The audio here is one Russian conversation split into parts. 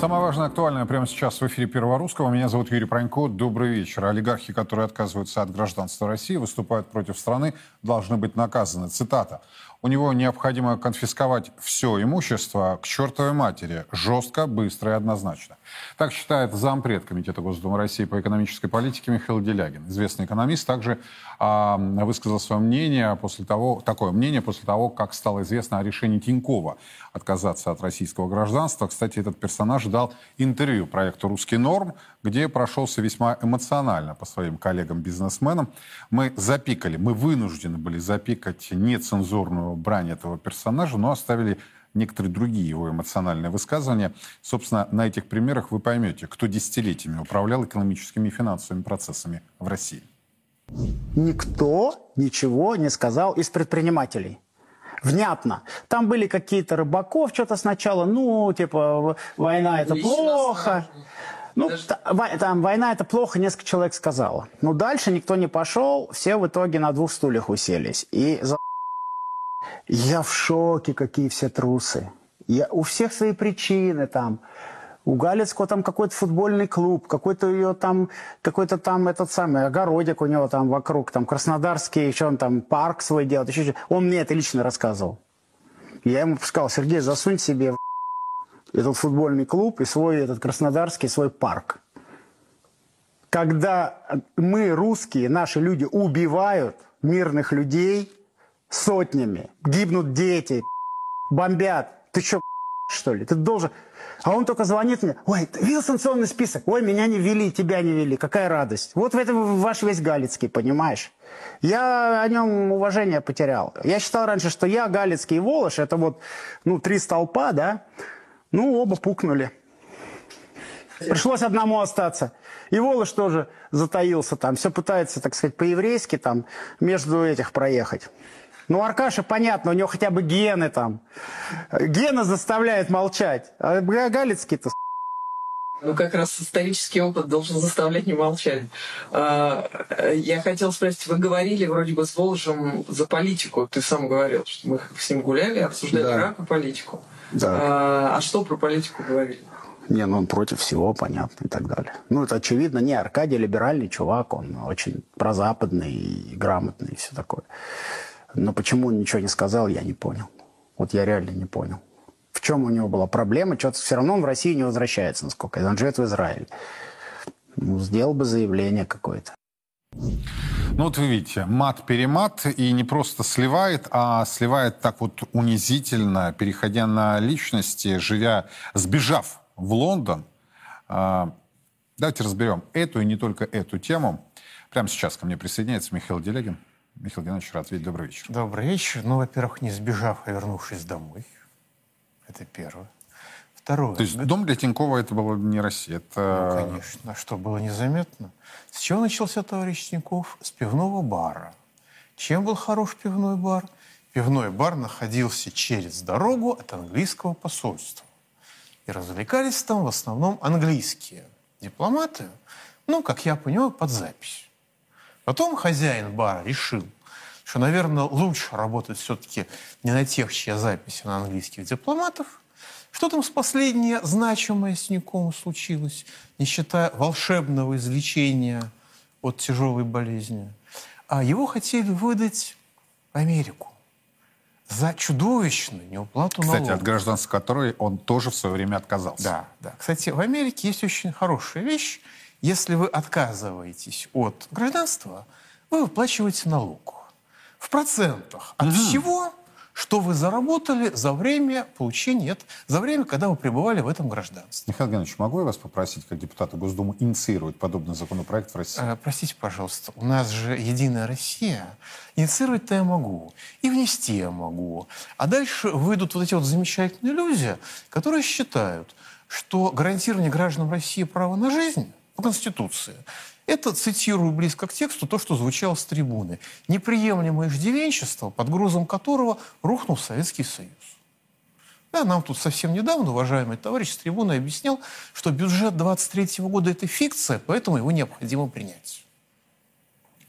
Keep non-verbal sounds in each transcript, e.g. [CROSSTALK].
Самое важное, актуальное прямо сейчас в эфире Первого Русского. Меня зовут Юрий Пронько. Добрый вечер. Олигархи, которые отказываются от гражданства России, выступают против страны, должны быть наказаны. Цитата. У него необходимо конфисковать все имущество к чертовой матери. Жестко, быстро и однозначно. Так считает зампред Комитета Госдумы России по экономической политике Михаил Делягин. Известный экономист также а, высказал свое мнение после того, такое мнение после того, как стало известно о решении Тинькова отказаться от российского гражданства. Кстати, этот персонаж дал интервью проекту «Русский норм», где прошелся весьма эмоционально по своим коллегам-бизнесменам. Мы запикали, мы вынуждены были запикать нецензурную брань этого персонажа, но оставили некоторые другие его эмоциональные высказывания. Собственно, на этих примерах вы поймете, кто десятилетиями управлял экономическими и финансовыми процессами в России. Никто ничего не сказал из предпринимателей внятно. Там были какие-то рыбаков, что-то сначала, ну, типа, война это плохо. Ну, там война это плохо, несколько человек сказало. Но дальше никто не пошел, все в итоге на двух стульях уселись. И за... я в шоке, какие все трусы. Я, у всех свои причины там. У Галицкого там какой-то футбольный клуб, какой-то ее там, какой-то там этот самый огородик у него там вокруг, там Краснодарский, еще он там парк свой делает, еще Он мне это лично рассказывал. Я ему сказал, Сергей, засунь себе [LAUGHS] этот футбольный клуб и свой этот Краснодарский, свой парк. Когда мы, русские, наши люди убивают мирных людей сотнями, гибнут дети, бомбят. Ты что, что ли? Ты должен... А он только звонит мне, ой, видел санкционный список? Ой, меня не ввели, тебя не ввели, какая радость. Вот в этом ваш весь Галицкий, понимаешь? Я о нем уважение потерял. Я считал раньше, что я, Галицкий и Волош, это вот, ну, три столпа, да? Ну, оба пукнули. Пришлось одному остаться. И Волош тоже затаился там, все пытается, так сказать, по-еврейски там между этих проехать. Ну, Аркаша, понятно, у него хотя бы гены там. Гена заставляет молчать. А Галицкий-то ну, как раз исторический опыт должен заставлять не молчать. А, я хотел спросить, вы говорили вроде бы с Волжем за политику. Ты сам говорил, что мы с ним гуляли, обсуждали да. рак и политику. Да. А, а что про политику говорили? Не, ну он против всего, понятно, и так далее. Ну, это очевидно. Не, Аркадий либеральный чувак, он очень прозападный и грамотный и все такое. Но почему он ничего не сказал, я не понял. Вот я реально не понял. В чем у него была проблема? Что-то все равно он в Россию не возвращается, насколько я Он живет в Израиле. Ну, сделал бы заявление какое-то. Ну вот вы видите, мат-перемат и не просто сливает, а сливает так вот унизительно, переходя на личности, живя, сбежав в Лондон. А, давайте разберем эту и не только эту тему. Прямо сейчас ко мне присоединяется Михаил Делегин. Михаил Геннадьевич, рад видеть. Добрый вечер. Добрый вечер. Ну, во-первых, не сбежав, а вернувшись домой. Это первое. Второе. То есть дом для Тинькова это было не Россия? Это... Ну, конечно. А что, было незаметно? С чего начался товарищ Тиньков? С пивного бара. Чем был хорош пивной бар? Пивной бар находился через дорогу от английского посольства. И развлекались там в основном английские дипломаты, ну, как я понимаю, под запись. Потом хозяин бара решил, что, наверное, лучше работать все-таки не на тех, чья записи на английских дипломатов. Что там с последнее значимое с Ником случилось, не считая волшебного излечения от тяжелой болезни? А его хотели выдать в Америку за чудовищную неуплату Кстати, налогов. от гражданства которой он тоже в свое время отказался. Да, да. Кстати, в Америке есть очень хорошая вещь. Если вы отказываетесь от гражданства, вы выплачиваете налог. В процентах от угу. всего, что вы заработали за время получения, за время, когда вы пребывали в этом гражданстве. Михаил Геннадьевич, могу я вас попросить, как депутата Госдумы, инициировать подобный законопроект в России? Э, простите, пожалуйста, у нас же «Единая Россия». Инициировать-то я могу, и внести я могу. А дальше выйдут вот эти вот замечательные люди, которые считают, что гарантирование гражданам России права на жизнь по Конституции. Это, цитирую близко к тексту, то, что звучало с трибуны. Неприемлемое иждивенчество, под грузом которого рухнул Советский Союз. Да, нам тут совсем недавно уважаемый товарищ с трибуны объяснял, что бюджет 23 года – это фикция, поэтому его необходимо принять.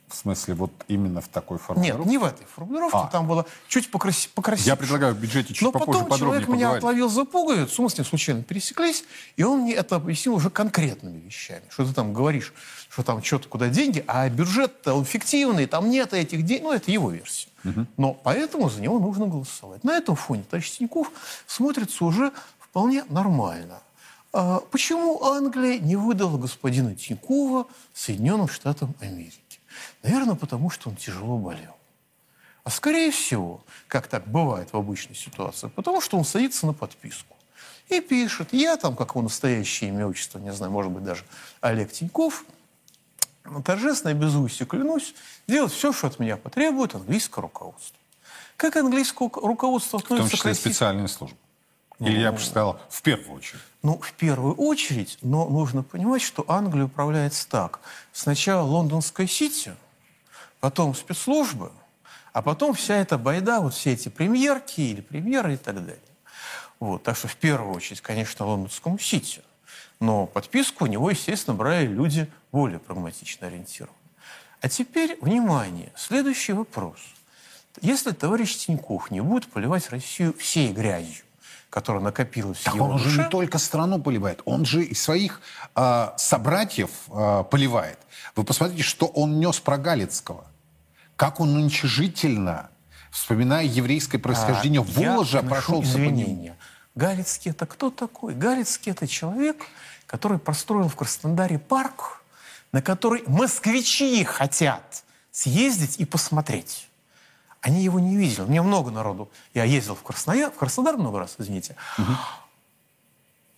В смысле, вот именно в такой формулировке? Нет, не в этой формулировке. А. Там было чуть покраси, покрасивше. Я предлагаю в бюджете чуть Но попозже потом человек меня поговорить. отловил за пуговицу, мы с ним случайно пересеклись, и он мне это объяснил уже конкретными вещами. Что ты там говоришь, что там что-то куда деньги, а бюджет-то он фиктивный, там нет этих денег. Ну, это его версия. Но поэтому за него нужно голосовать. На этом фоне товарищ Тиньков смотрится уже вполне нормально. А почему Англия не выдала господина Тинькова Соединенным Штатам Америки? Наверное, потому что он тяжело болел. А скорее всего, как так бывает в обычной ситуации, потому что он садится на подписку и пишет, я там, как его настоящее имя, отчество, не знаю, может быть, даже Олег Тиньков, торжественно и без уйси клянусь, делать все, что от меня потребует английское руководство. Как английское руководство В том относится к числе России? специальные службы. Или я бы сказал, в первую очередь. Ну, в первую очередь, но нужно понимать, что Англия управляется так. Сначала лондонская сити, потом спецслужбы, а потом вся эта байда, вот все эти премьерки или премьеры и так далее. Вот, так что в первую очередь, конечно, лондонскому сити. Но подписку у него, естественно, брали люди более прагматично ориентированные. А теперь, внимание, следующий вопрос. Если товарищ Тиньков не будет поливать Россию всей грязью, которая накопилась в Так его он душе, не только страну поливает, он же и своих а, собратьев а, поливает. Вы посмотрите, что он нес про Галицкого. Как он уничижительно, вспоминая еврейское происхождение А, Воложа, нему. извинения. Галицкий это кто такой? Галицкий это человек, который построил в Краснодаре парк, на который москвичи хотят съездить и посмотреть. Они его не видели. У меня много народу. Я ездил в Краснодар, в Краснодар много раз, извините.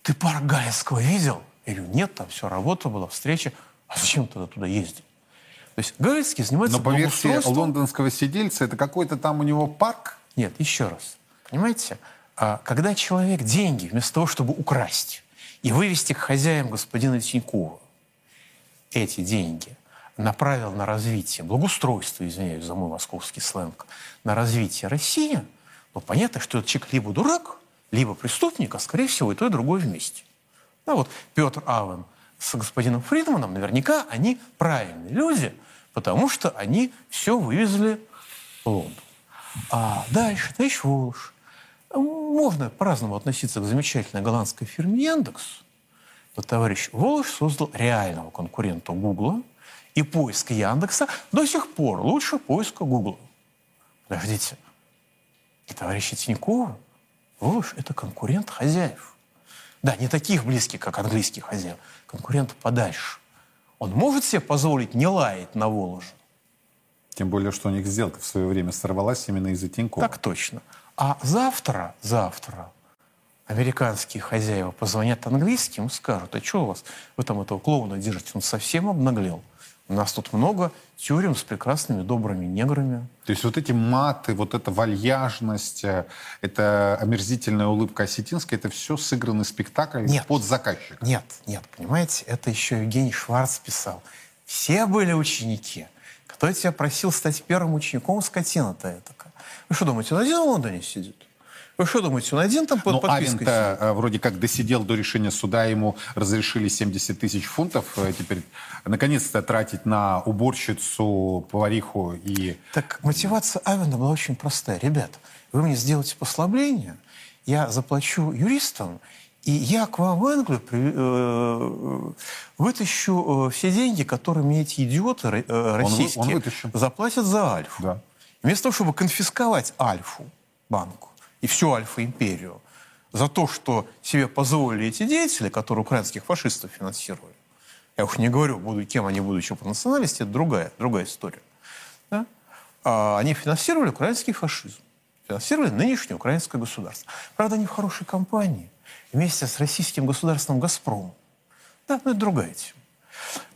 Ты парк Галицкого видел? Я говорю, нет, там все, работа была, встреча. А зачем тогда туда ездить? То есть Галицкий занимается Но по версии лондонского сидельца, это какой-то там у него парк. Нет, еще раз. Понимаете, а, когда человек деньги, вместо того, чтобы украсть и вывести к хозяям господина Тинькова, эти деньги направил на развитие, благоустройство, извиняюсь за мой московский сленг, на развитие России, ну, понятно, что этот человек либо дурак, либо преступник, а, скорее всего, и то, и другое вместе. Да, вот Петр Авен с господином Фридманом, наверняка они правильные люди, потому что они все вывезли в Лондон. А дальше, товарищ Волош, можно по-разному относиться к замечательной голландской фирме Яндекс, но товарищ Волош создал реального конкурента Гугла, и поиск Яндекса до сих пор лучше поиска Гугла. Подождите, и товарища Тинькова Волош – это конкурент хозяев. Да, не таких близких, как английский хозяин, конкурент подальше. Он может себе позволить не лаять на Воложе? Тем более, что у них сделка в свое время сорвалась именно из-за Тинькова. Так точно. А завтра, завтра американские хозяева позвонят английским и скажут, а что у вас, вы там этого клоуна держите, он совсем обнаглел. У нас тут много тюрем с прекрасными добрыми неграми. То есть вот эти маты, вот эта вальяжность, э, эта омерзительная улыбка осетинская, это все сыгранный спектакль Нет. под заказчика. Нет, нет, понимаете, это еще Евгений Шварц писал. Все были ученики. Кто тебя просил стать первым учеником, скотина-то этакая. Вы что думаете, он один в Лондоне сидит? Вы что думаете, он один там под Но подпиской сидит? э, вроде как досидел до решения суда, ему разрешили 70 тысяч фунтов э, теперь наконец-то тратить на уборщицу, повариху и... Так мотивация Авена была очень простая. Ребят, вы мне сделаете послабление, я заплачу юристам, и я к вам в Англию при- э, вытащу э, все деньги, которые мне эти идиоты э, российские он вытащил. заплатят за Альфу. Да. Вместо того, чтобы конфисковать Альфу, банку, и всю Альфа-империю, за то, что себе позволили эти деятели, которые украинских фашистов финансировали, я уж не говорю, буду, кем они будучи по национальности, это другая, другая история. Да? А они финансировали украинский фашизм, финансировали нынешнее украинское государство. Правда, они в хорошей компании, вместе с российским государством «Газпром». Да, но это другая тема.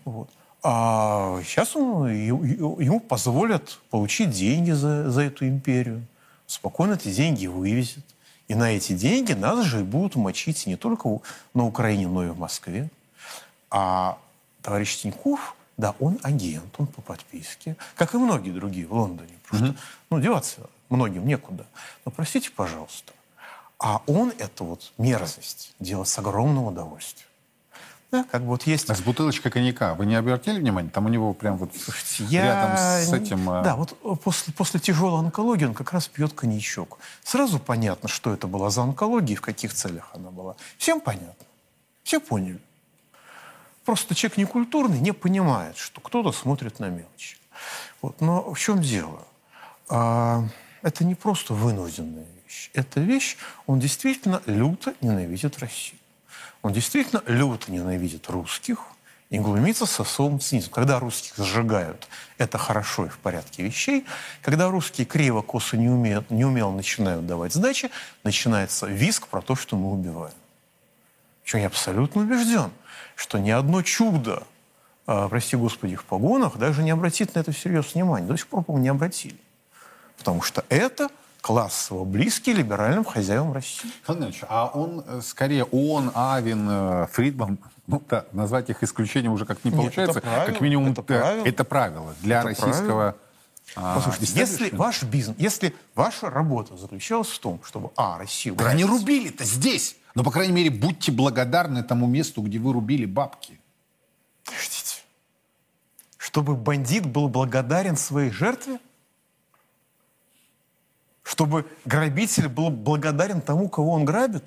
Вот. А сейчас он, ему позволят получить деньги за, за эту империю. Спокойно эти деньги вывезет. И на эти деньги нас же и будут мочить не только на Украине, но и в Москве. А товарищ Тиньков, да, он агент, он по подписке, как и многие другие в Лондоне. Потому что, ну, деваться многим некуда. Но простите, пожалуйста, а он эту вот мерзость делает с огромным удовольствием. Да, как бы вот есть... А с бутылочкой коньяка вы не обратили внимание? Там у него прям вот Я... рядом с этим... а, Да, вот после, после тяжелой онкологии он как раз пьет коньячок. Сразу понятно, что это была за онкология и в каких целях она была. Всем понятно. Все поняли. Просто человек некультурный не понимает, что кто-то смотрит на мелочи. Вот. Но в чем дело? А, это не просто вынужденная вещь. Эта вещь, он действительно люто ненавидит Россию. Он действительно люто ненавидит русских и глумится с особым цинизмом. Когда русских сжигают, это хорошо и в порядке вещей. Когда русские криво, косо, не, умеют, не умело начинают давать сдачи, начинается виск про то, что мы убиваем. Причем я абсолютно убежден, что ни одно чудо, э, прости господи, в погонах даже не обратит на это всерьез внимание. До сих пор, по-моему, не обратили. Потому что это классово близкий либеральным хозяевам России. Иванович, а он э, скорее он, Авин, э, Фридман, [LAUGHS] ну да, назвать их исключением уже как не Нет, получается. это правило, как минимум это э, правило. это правило для Это российского. а, Послушайте, если ваш бизнес, если ваша работа заключалась в том, чтобы, а, Россию Да они грабить, рубили-то здесь. Но, по крайней мере, будьте благодарны тому месту, где вы рубили бабки. Подождите. Чтобы бандит был благодарен своей жертве? Чтобы грабитель был благодарен тому, кого он грабит?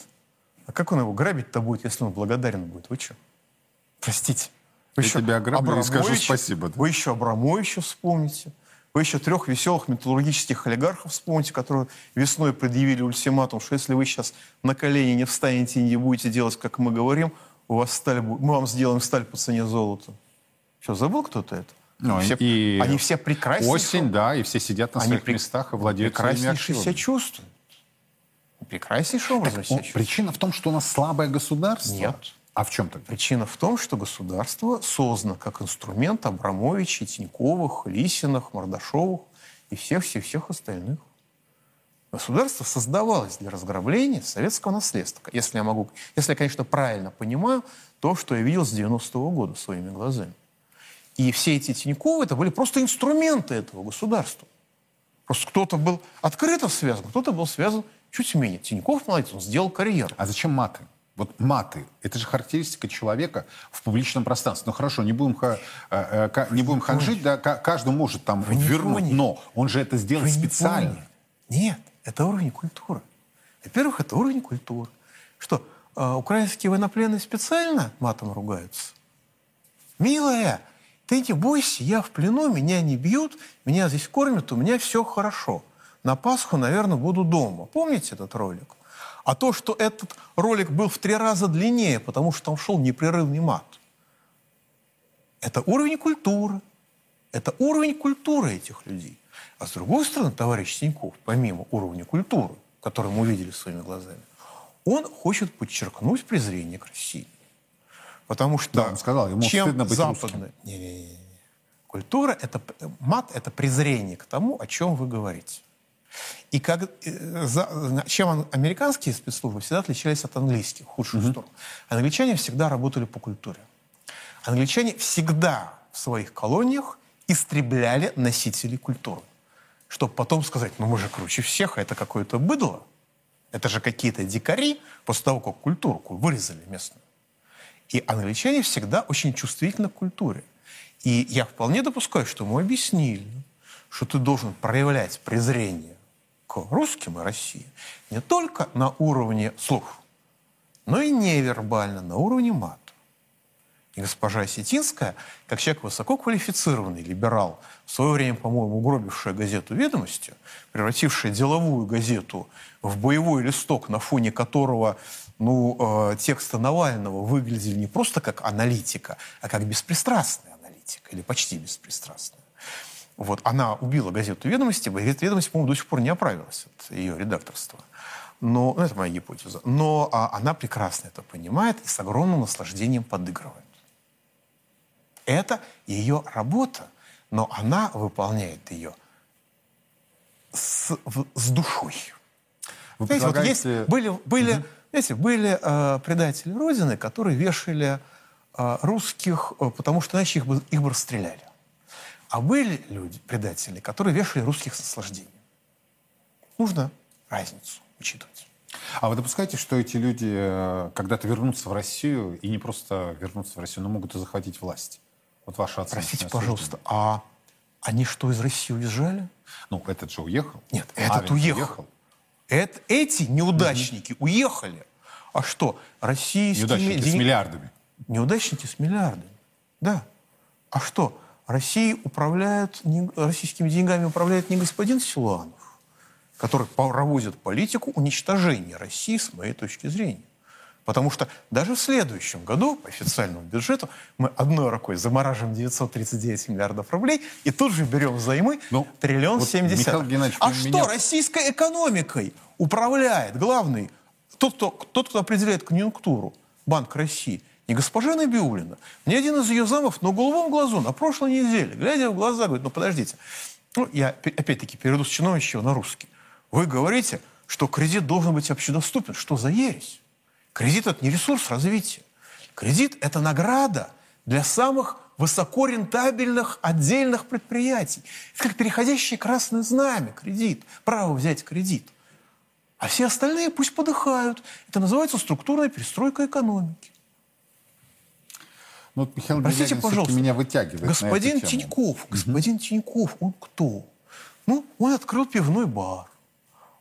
А как он его грабить-то будет, если он благодарен будет? Вы что? Простите. Вы Я еще тебя ограблю и скажу спасибо, да. Вы еще Абрамовича вспомните. Вы еще трех веселых металлургических олигархов вспомните, которые весной предъявили ультиматум, что если вы сейчас на колени не встанете и не будете делать, как мы говорим, у вас сталь, мы вам сделаем сталь по цене золота. Что, забыл кто-то это? Ну, Все- и они все прекраснейшие, Осень, да, и все сидят на Они своих прек- местах и владеют своими прекраснейше себя чувствуют. Прекраснейшим образом себя чувствуют. Причина в том, что у нас слабое государство? Нет. А в чем тогда? Причина в том, что государство создано как инструмент Абрамовича, Тиньковых, Лисиных, Мордашовых и всех-всех-всех остальных. Государство создавалось для разграбления советского наследства. Если я могу, если я, конечно, правильно понимаю то, что я видел с 90-го года своими глазами. И все эти Тиньковы, это были просто инструменты этого государства. Просто кто-то был открыто связан, кто-то был связан чуть менее. Тиньков, молодец, он сделал карьеру. А зачем маты? Вот маты, это же характеристика человека в публичном пространстве. Ну хорошо, не будем, ха- э, э, не будем ханжить, да, ка- каждый может там не вернуть, поняли. но он же это сделал Вы не специально. поняли. Нет, это уровень культуры. Во-первых, это уровень культуры. Что, э, украинские военнопленные специально матом ругаются? Милая, ты не бойся, я в плену, меня не бьют, меня здесь кормят, у меня все хорошо. На Пасху, наверное, буду дома. Помните этот ролик? А то, что этот ролик был в три раза длиннее, потому что там шел непрерывный мат, это уровень культуры. Это уровень культуры этих людей. А с другой стороны, товарищ Тиньков, помимо уровня культуры, который мы увидели своими глазами, он хочет подчеркнуть презрение к России. Потому что Да, он сказал, ему чем стыдно быть западная... Не-не-не. Культура – это мат, это презрение к тому, о чем вы говорите. И как, э, за- чем американские спецслужбы всегда отличались от английских, в худшую сторону. Англичане всегда работали по культуре. Англичане всегда в своих колониях истребляли носителей культуры. Чтобы потом сказать, ну мы же круче всех, а это какое-то быдло. Это же какие-то дикари после того, как культуру вырезали местную. И англичане всегда очень чувствительны к культуре. И я вполне допускаю, что ему объяснили, что ты должен проявлять презрение к русским и России не только на уровне слов, но и невербально, на уровне мата. И госпожа Осетинская, как человек высококвалифицированный либерал, в свое время, по-моему, угробившая газету «Ведомости», превратившая деловую газету в боевой листок, на фоне которого ну, э, тексты Навального выглядели не просто как аналитика, а как беспристрастная аналитика, или почти беспристрастная. Вот, она убила газету «Ведомости», газета «Ведомости», по-моему, до сих пор не оправилась от ее редакторства. Но, ну, это моя гипотеза. Но а, она прекрасно это понимает и с огромным наслаждением подыгрывает. Это ее работа, но она выполняет ее с, в- с душой. Вы Знаете, вот есть, предлагаете- были, были, знаете, были э, предатели Родины, которые вешали э, русских, э, потому что иначе их бы, их бы расстреляли. А были люди, предатели, которые вешали русских с наслаждением. Нужно разницу учитывать. А вы допускаете, что эти люди э, когда-то вернутся в Россию и не просто вернутся в Россию, но могут и захватить власть? Вот ваша оценка. Простите, пожалуйста, а они что, из России уезжали? Ну, этот же уехал. Нет, этот уехал. уехал. Это, эти неудачники угу. уехали. А что, российские... Неудачники денег... с миллиардами. Неудачники с миллиардами, да. А что, Россией управляют, не, российскими деньгами управляет не господин Силуанов, который проводит политику уничтожения России, с моей точки зрения. Потому что даже в следующем году по официальному бюджету мы одной рукой замораживаем 939 миллиардов рублей и тут же берем взаймы ну, триллион вот 70. А меня... что российской экономикой управляет главный, тот кто, тот, кто определяет конъюнктуру, Банк России, не госпожа Набиулина, ни один из ее замов на голубом глазу на прошлой неделе, глядя в глаза, говорит, ну подождите, ну, я опять-таки перейду с чиновничьего на русский. Вы говорите, что кредит должен быть общедоступен. Что за ересь? Кредит – это не ресурс развития. Кредит – это награда для самых высокорентабельных отдельных предприятий. Это как переходящее красное знамя, кредит, право взять кредит. А все остальные пусть подыхают. Это называется структурная перестройка экономики. Ну, вот Михаил Простите, пожалуйста, меня вытягивает господин Тиньков, господин угу. Тиньков, он кто? Ну, он открыл пивной бар.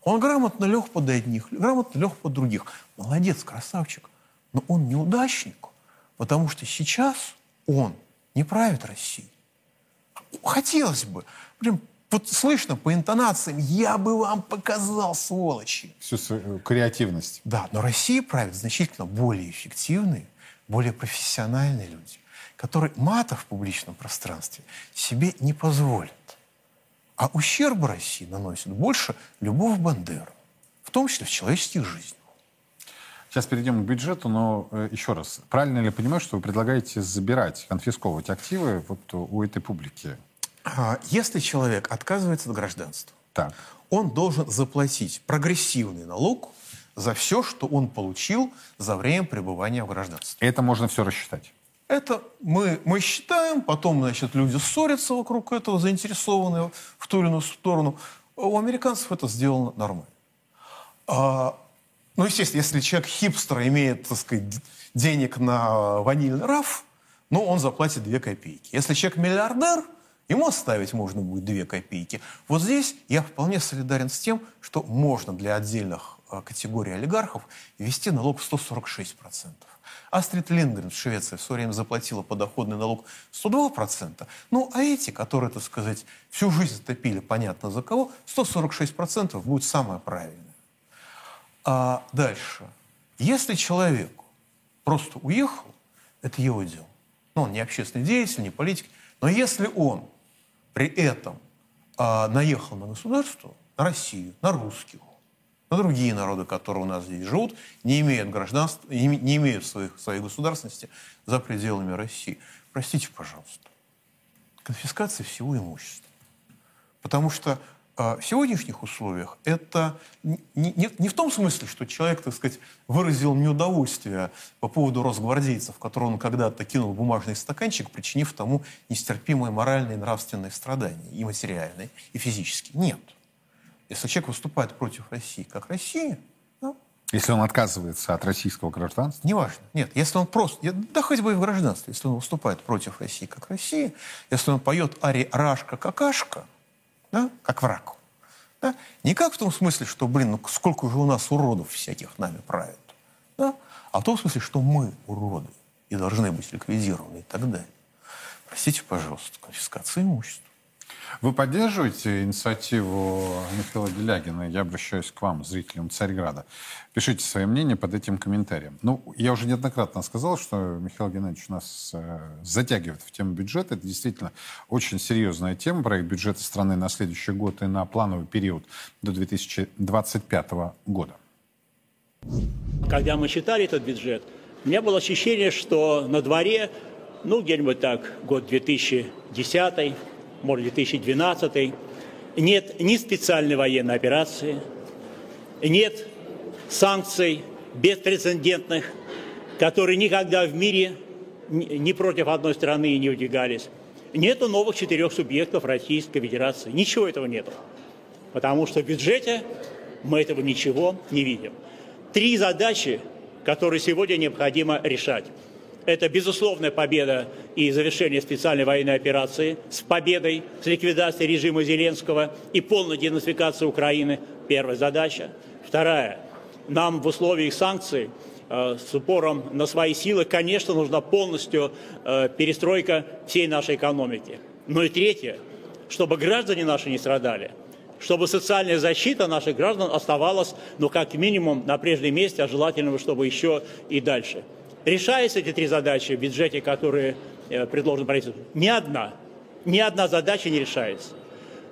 Он грамотно лег под одних, грамотно лег под других. Молодец, красавчик. Но он неудачник, потому что сейчас он не правит Россией. Хотелось бы. Прям вот слышно по интонациям, я бы вам показал, сволочи. Всю свою креативность. Да, но Россия правит значительно более эффективные, более профессиональные люди, которые мата в публичном пространстве себе не позволят. А ущерб России наносит больше любовь Бандера, в том числе в человеческих жизнях. Сейчас перейдем к бюджету, но э, еще раз, правильно ли я понимаю, что вы предлагаете забирать, конфисковывать активы вот у этой публики? А, если человек отказывается от гражданства, так. он должен заплатить прогрессивный налог за все, что он получил за время пребывания в гражданстве. Это можно все рассчитать? Это мы, мы считаем, потом, значит, люди ссорятся вокруг этого, заинтересованные в ту или иную сторону. У американцев это сделано нормально. А, ну, естественно, если человек хипстер имеет, так сказать, денег на ванильный раф, ну, он заплатит 2 копейки. Если человек миллиардер, ему оставить можно будет 2 копейки. Вот здесь я вполне солидарен с тем, что можно для отдельных а, категорий олигархов ввести налог в 146%. Астрид Линдгрен в Швеции в свое время заплатила подоходный налог 102%. Ну, а эти, которые, так сказать, всю жизнь топили, понятно за кого, 146% будет самое правильное. А дальше. Если человек просто уехал, это его дело. Ну, он не общественный деятель, не политик. Но если он при этом а, наехал на государство, на Россию, на русских, на другие народы, которые у нас здесь живут, не имеют гражданства, не имеют своих, своей государственности за пределами России. Простите, пожалуйста, конфискация всего имущества. Потому что э, в сегодняшних условиях это не, не, не в том смысле, что человек, так сказать, выразил неудовольствие по поводу росгвардейцев, которые он когда-то кинул бумажный стаканчик, причинив тому нестерпимые моральные и нравственные страдания, и материальные, и физические. Нет. Если человек выступает против России как Россия, ну, если он отказывается от российского гражданства? Неважно. Нет, если он просто... Да хоть бы и в гражданстве. Если он выступает против России как Россия, если он поет ари «Рашка какашка», да, как враг, да, не как в том смысле, что, блин, ну сколько же у нас уродов всяких нами правят, да, а в том смысле, что мы уроды и должны быть ликвидированы и так далее. Простите, пожалуйста, конфискация имущества. Вы поддерживаете инициативу Михаила Делягина? Я обращаюсь к вам, зрителям Царьграда. Пишите свое мнение под этим комментарием. Ну, я уже неоднократно сказал, что Михаил Геннадьевич нас э, затягивает в тему бюджета. Это действительно очень серьезная тема, проект бюджета страны на следующий год и на плановый период до 2025 года. Когда мы читали этот бюджет, у меня было ощущение, что на дворе, ну, где-нибудь так, год 2010 может, 2012, нет ни специальной военной операции, нет санкций беспрецедентных, которые никогда в мире ни против одной страны не выдвигались. Нету новых четырех субъектов Российской Федерации. Ничего этого нету. Потому что в бюджете мы этого ничего не видим. три задачи, которые сегодня необходимо решать. Это безусловная победа и завершение специальной военной операции с победой, с ликвидацией режима Зеленского и полной денацификацией Украины. Первая задача. Вторая. Нам в условиях санкций э, с упором на свои силы, конечно, нужна полностью э, перестройка всей нашей экономики. Ну и третье, чтобы граждане наши не страдали, чтобы социальная защита наших граждан оставалась, ну, как минимум, на прежнем месте, а желательно, чтобы еще и дальше. Решаются эти три задачи в бюджете, которые э, предложены правительством? Ни одна. Ни одна задача не решается.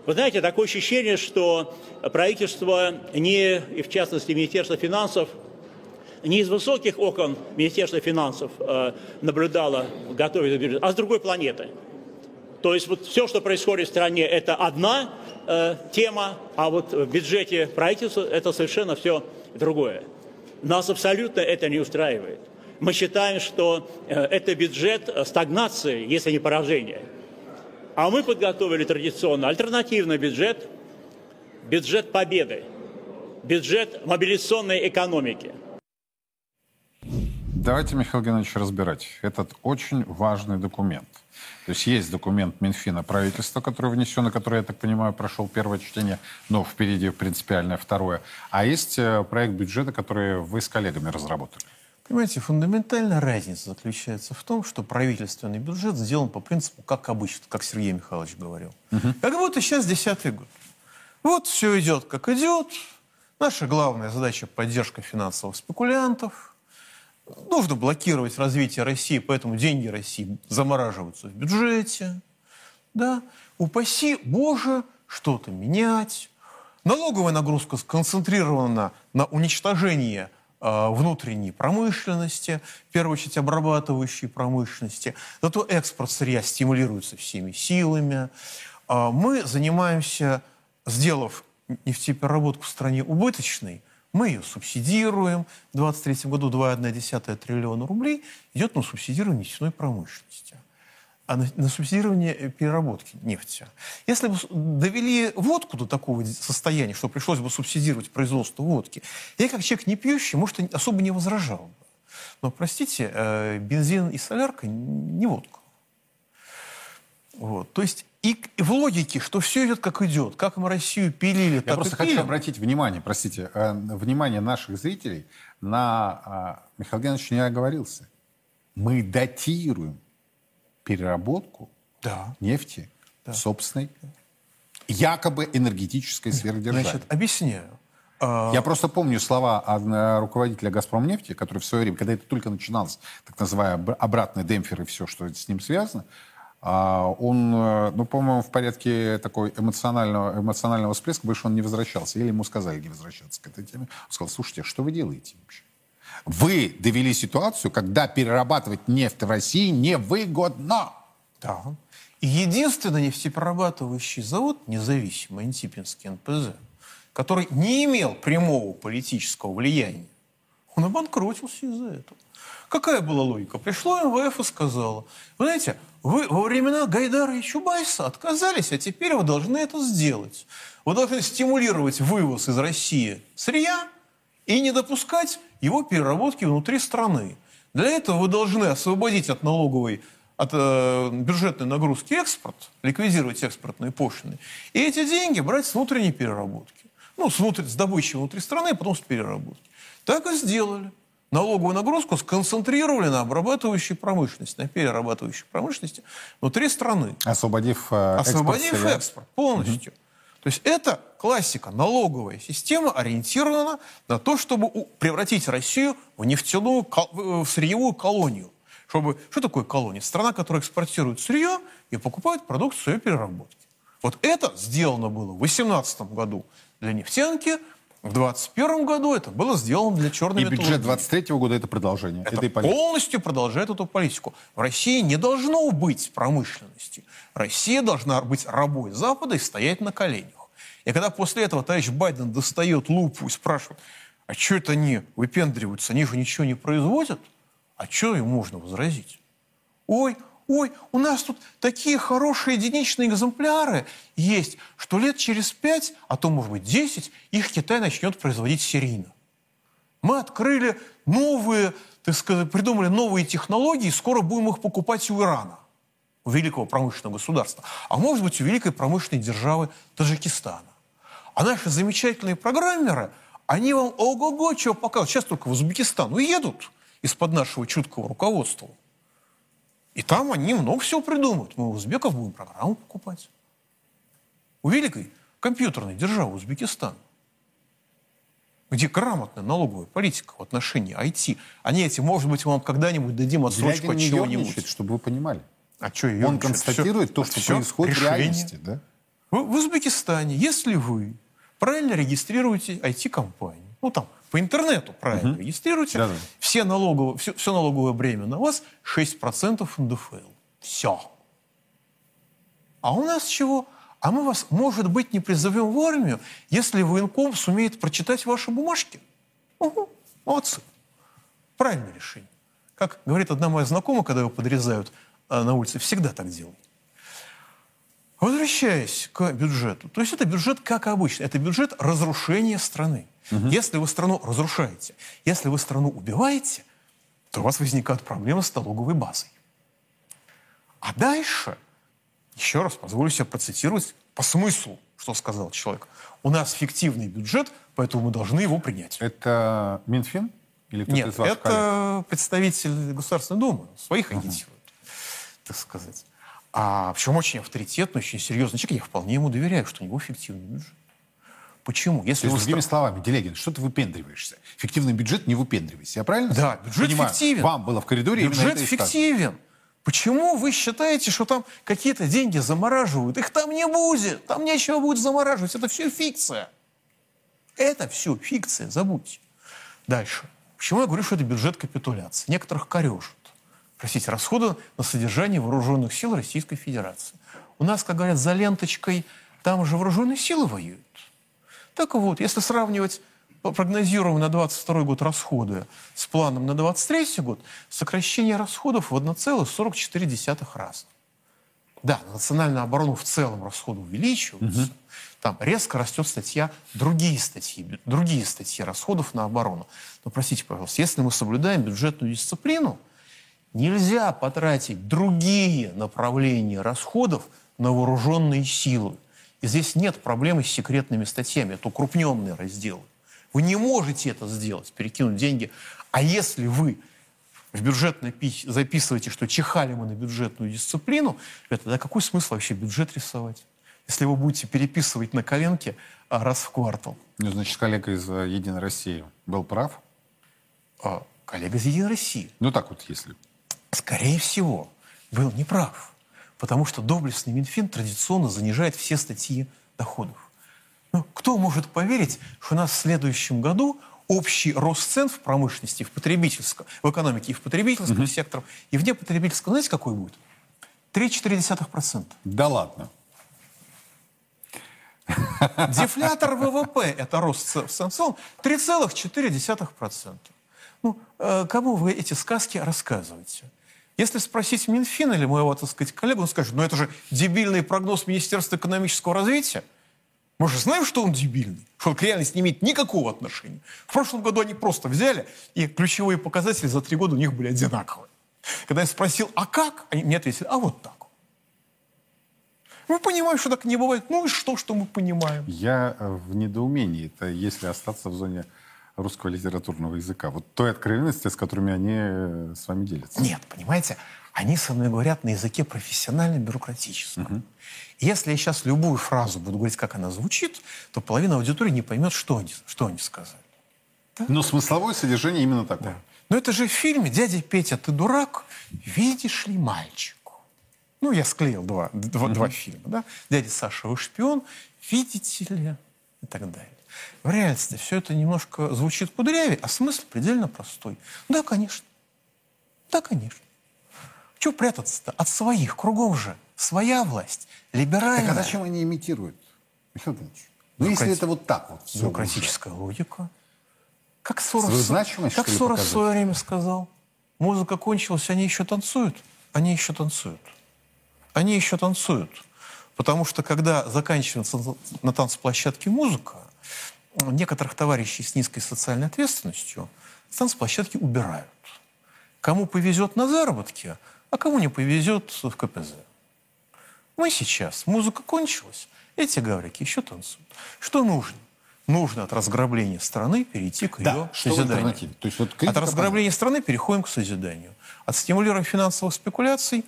Вы знаете, такое ощущение, что правительство не, и в частности Министерство финансов, не из высоких окон Министерства финансов э, наблюдало, готовит бюджет, а с другой планеты. То есть вот все, что происходит в стране, это одна э, тема, а вот в бюджете правительства это совершенно все другое. Нас абсолютно это не устраивает мы считаем, что э, это бюджет стагнации, если не поражения. А мы подготовили традиционно альтернативный бюджет, бюджет победы, бюджет мобилизационной экономики. Давайте, Михаил Геннадьевич, разбирать этот очень важный документ. То есть есть документ Минфина правительства, который внесен, и который, я так понимаю, прошел первое чтение, но впереди принципиальное второе. А есть э, проект бюджета, который вы с коллегами разработали. Понимаете, фундаментальная разница заключается в том, что правительственный бюджет сделан по принципу, как обычно, как Сергей Михайлович говорил. Угу. Как будто сейчас десятый год. Вот все идет, как идет. Наша главная задача – поддержка финансовых спекулянтов. Нужно блокировать развитие России, поэтому деньги России замораживаются в бюджете. Да? Упаси Боже что-то менять. Налоговая нагрузка сконцентрирована на уничтожении внутренней промышленности, в первую очередь обрабатывающей промышленности. Зато экспорт сырья стимулируется всеми силами. Э, мы занимаемся, сделав нефтепереработку в стране убыточной, мы ее субсидируем. В 2023 году 2,1 триллиона рублей идет на субсидирование нефтяной промышленности а на, на субсидирование э, переработки нефти. Если бы довели водку до такого состояния, что пришлось бы субсидировать производство водки, я как человек не пьющий, может, особо не возражал бы. Но, простите, э, бензин и солярка не водка. Вот. То есть и в логике, что все идет как идет, как мы Россию пилили, Я так просто и пилим. хочу обратить внимание, простите, э, внимание наших зрителей на... Михаил Геннадьевич не оговорился. Мы датируем переработку да. нефти да. собственной, якобы энергетической сферы державы. Значит, объясняю. А, Я просто помню слова руководителя «Газпромнефти», который в свое время, когда это только начиналось, так называемый обратный демпфер и все, что с ним связано, а, он, э, ну, по-моему, в порядке такой эмоционального, эмоционального всплеска больше он не возвращался. Или ему сказали не возвращаться к этой теме. Он сказал, слушайте, а что вы делаете вообще? Вы довели ситуацию, когда перерабатывать нефть в России невыгодно. Да. И единственный нефтеперерабатывающий завод, независимый, Антипинский НПЗ, который не имел прямого политического влияния, он обанкротился из-за этого. Какая была логика? Пришло МВФ и сказала, вы знаете, вы во времена Гайдара и Чубайса отказались, а теперь вы должны это сделать. Вы должны стимулировать вывоз из России сырья и не допускать его переработки внутри страны. Для этого вы должны освободить от налоговой, от э, бюджетной нагрузки экспорт, ликвидировать экспортные пошлины, и эти деньги брать с внутренней переработки. Ну, с, внутрь, с добычи внутри страны, а потом с переработки. Так и сделали. Налоговую нагрузку сконцентрировали на обрабатывающей промышленности, на перерабатывающей промышленности внутри страны. Освободив, э, Освободив экспорт, экспорт полностью. Угу. То есть это классика, налоговая система ориентирована на то, чтобы превратить Россию в нефтяную, в сырьевую колонию. Чтобы, что такое колония? Страна, которая экспортирует сырье и покупает продукцию ее переработки. Вот это сделано было в 2018 году для нефтянки, в 2021 году это было сделано для черной И бюджет 2023 года это продолжение это этой политики. полностью продолжает эту политику. В России не должно быть промышленности. Россия должна быть рабой Запада и стоять на коленях. И когда после этого товарищ Байден достает лупу и спрашивает, а что это они выпендриваются, они же ничего не производят, а что им можно возразить? Ой, ой, у нас тут такие хорошие единичные экземпляры есть, что лет через пять, а то, может быть, десять, их Китай начнет производить серийно. Мы открыли новые, так сказать, придумали новые технологии, скоро будем их покупать у Ирана, у великого промышленного государства. А может быть, у великой промышленной державы Таджикистана. А наши замечательные программеры, они вам ого-го чего показывают. Сейчас только в Узбекистан уедут из-под нашего чуткого руководства. И там они много всего придумают. Мы у узбеков будем программу покупать. У великой компьютерной державы Узбекистан, где грамотная налоговая политика в отношении IT. Они эти, может быть, вам когда-нибудь дадим отсрочку от чего-нибудь. чтобы вы понимали. А что Он констатирует то, что происходит в реальности. Да? В, в Узбекистане, если вы правильно регистрируете IT-компанию, ну там по интернету правильно регистрируете, Да-да. все, налоговое, все, все налоговое бремя на вас 6% НДФЛ. Все. А у нас чего? А мы вас, может быть, не призовем в армию, если военком сумеет прочитать ваши бумажки. Угу. Молодцы. Правильное решение. Как говорит одна моя знакомая, когда его подрезают а, на улице, всегда так делай. Возвращаясь к бюджету. То есть это бюджет, как обычно, это бюджет разрушения страны. Если вы страну разрушаете, если вы страну убиваете, то у вас возникают проблемы с налоговой базой. А дальше, еще раз позволю себе процитировать по смыслу, что сказал человек. У нас фиктивный бюджет, поэтому мы должны его принять. Это Минфин? Или Нет, ваших коллег? это представитель Государственной Думы, своих агитирует, так сказать. А причем очень авторитетный, очень серьезный человек, я вполне ему доверяю, что у него фиктивный бюджет. Почему? То Если есть, вы другими ста- словами, Делегин, что ты выпендриваешься? Фиктивный бюджет не выпендривайся. Я правильно? Да, бюджет понимаю? фиктивен. Вам было в коридоре Бюджет фиктивен. Почему вы считаете, что там какие-то деньги замораживают? Их там не будет. Там нечего будет замораживать. Это все фикция. Это все фикция, забудьте. Дальше. Почему я говорю, что это бюджет капитуляции? Некоторых корежат. Простите, расходы на содержание вооруженных сил Российской Федерации. У нас, как говорят, за ленточкой, там же вооруженные силы воюют. Так вот, если сравнивать по прогнозируемым на 22 год расходы с планом на 23 год, сокращение расходов в 1,44 раза. Да, на национальную оборону в целом расходы увеличиваются. Там резко растет статья, другие статьи, другие статьи расходов на оборону. Но простите, пожалуйста, если мы соблюдаем бюджетную дисциплину, нельзя потратить другие направления расходов на вооруженные силы. И здесь нет проблемы с секретными статьями, это укрупненные разделы. Вы не можете это сделать, перекинуть деньги. А если вы в пись записываете, что чихали мы на бюджетную дисциплину, это тогда какой смысл вообще бюджет рисовать? Если вы будете переписывать на коленке а, раз в квартал. Ну, значит, коллега из э, «Единой России» был прав. А коллега из «Единой России» Ну, так вот, если. Скорее всего, был неправ. Потому что доблестный Минфин традиционно занижает все статьи доходов. Ну, кто может поверить, что у нас в следующем году общий рост цен в промышленности, в потребительском, в экономике и в потребительском секторе, и вне потребительского, знаете, какой будет? 3,4%. Да ладно. Дефлятор ВВП, это рост в целом, 3,4%. Ну, э, кому вы эти сказки рассказываете? Если спросить Минфин или моего, так сказать, коллегу, он скажет, ну это же дебильный прогноз Министерства экономического развития. Мы же знаем, что он дебильный, что он к реальности не имеет никакого отношения. В прошлом году они просто взяли, и ключевые показатели за три года у них были одинаковые. Когда я спросил, а как? Они мне ответили, а вот так. Мы понимаем, что так не бывает. Ну и что, что мы понимаем? Я э, в недоумении. Это если остаться в зоне русского литературного языка. Вот той откровенности, с которыми они э, с вами делятся. Нет, понимаете, они со мной говорят на языке профессионально-бюрократическом. И Если я сейчас любую фразу буду говорить, как она звучит, то половина аудитории не поймет, что они, что они сказали. Но смысловое содержание именно такое. Но это же в фильме «Дядя Петя, ты дурак, видишь ли мальчику?» Ну, я склеил два, два, два фильма, да? «Дядя Саша, вы шпион, видите ли?» и так далее. В реальности все это немножко звучит кудрявее, а смысл предельно простой. Да, конечно. Да, конечно. Чего прятаться-то? От своих, кругом же. Своя власть, либеральная. Так а зачем они имитируют? Михаил Иванович, ну Бюрократи- если это вот так вот. всё Бюрократическая логика. Как Сорос, как Сорос в свое время сказал. Музыка кончилась, они еще танцуют. Они еще танцуют. Они еще танцуют. Потому что когда заканчивается на танцплощадке музыка, некоторых товарищей с низкой социальной ответственностью с танцплощадки убирают. Кому повезет на заработки, а кому не повезет в КПЗ. Мы сейчас, музыка кончилась, эти гаврики еще танцуют. Что нужно? Нужно от разграбления страны перейти к Да, ее что созиданию. То есть вот От критика разграбления страны переходим к созиданию. От стимулирования финансовых спекуляций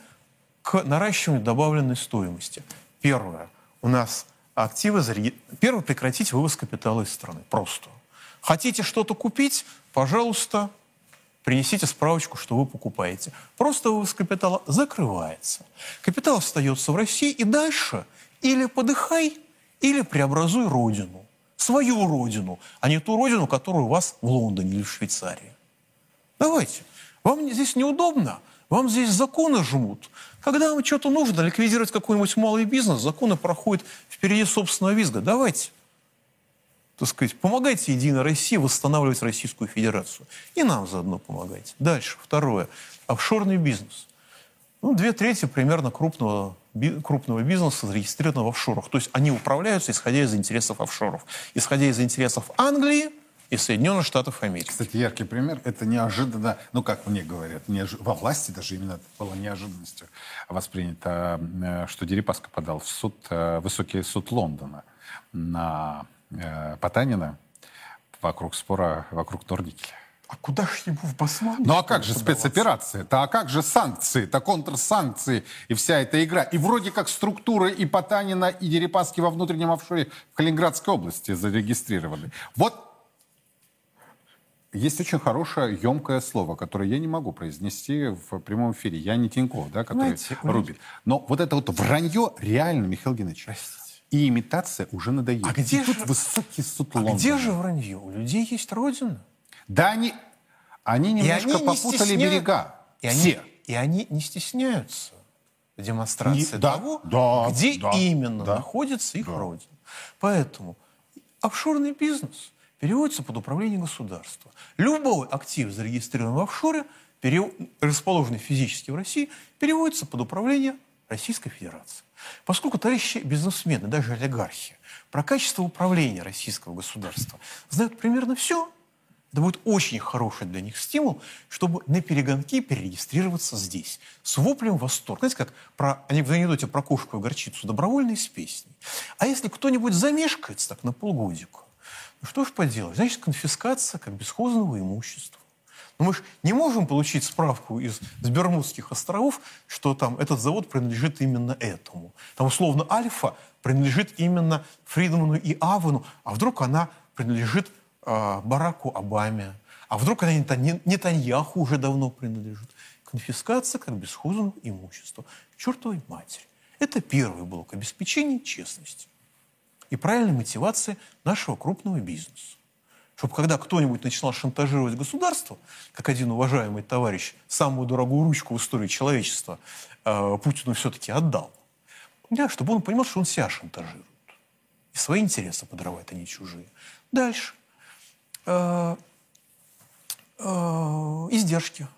к наращиванию добавленной стоимости. Первое. У нас активы... зареги- Первое. Прекратить вывоз капитала из страны. Просто. Хотите что-то купить? Пожалуйста, принесите справочку, что вы покупаете. Просто вывоз капитала закрывается. Капитал остается в России и дальше или подыхай, или преобразуй родину. Свою родину, а не ту родину, которая у вас в Лондоне или в Швейцарии. Давайте. Вам здесь неудобно, вам здесь законы жмут. Когда вам что-то нужно, ликвидировать какой-нибудь малый бизнес, законы проходят впереди собственного визга. Давайте. Так сказать, помогайте Единой России восстанавливать Российскую Федерацию. И нам заодно помогайте. Дальше. Второе. Офшорный бизнес. Ну, две трети примерно крупного, би- крупного бизнеса зарегистрировано в офшорах. То есть они управляются, исходя из интересов офшоров. Исходя из интересов Англии и Соединенных Штатов Америки. Кстати, яркий пример. Это неожиданно, ну, как мне говорят, неожи- во власти даже именно это было неожиданностью воспринято, э, что Дерипаска подал в суд, э, высокий суд Лондона на э, Потанина вокруг спора вокруг Норникеля. А куда же ему в басман? Ну а как же спецоперация-то? А как же санкции-то, контрсанкции и вся эта игра? И вроде как структуры и Потанина, и Дерипаски во внутреннем офшоре в Калининградской области зарегистрированы. Вот есть очень хорошее, емкое слово, которое я не могу произнести в прямом эфире. Я не Тиньков, да, который Знаете, рубит. Но вот это вот вранье реально, Михаил Геннадьевич. Простите. И имитация уже надоела. А где и тут же- высокий суд А Лондона. где же вранье? У людей есть родина. Да они, они немножко они не попутали стесня- берега. И они, Все. и они не стесняются демонстрации Не- да, того, да, где да, именно да, находится их да. родина. Поэтому офшорный бизнес переводится под управление государства. Любой актив, зарегистрированный в офшоре, перев- расположенный физически в России, переводится под управление Российской Федерации. Поскольку товарищи бизнесмены, даже олигархи, про качество управления российского государства знают примерно все, это будет очень хороший для них стимул, чтобы на перегонки перерегистрироваться здесь. С воплем восторга. Знаете, как про, они в анекдоте про кошку и горчицу добровольно и с песней. А если кто-нибудь замешкается так на полгодика, ну что ж поделать? Значит, конфискация как бесхозного имущества. Но мы же не можем получить справку из, с островов, что там этот завод принадлежит именно этому. Там условно Альфа принадлежит именно Фридману и Авану, а вдруг она принадлежит э, Бараку Обаме, а вдруг она Нетан- Нетаньяху уже давно принадлежит. Конфискация как бесхозного имущества. К чертовой матери. Это первый блок обеспечения честности и правильной мотивации нашего крупного бизнеса. Чтобы когда кто-нибудь начинал шантажировать государство, как один уважаемый товарищ самую дорогую ручку в истории человечества э, Путину все-таки отдал, да, чтобы он понимал, что он себя шантажирует. И свои интересы подрывает, а не чужие. Дальше. Э, э, издержки.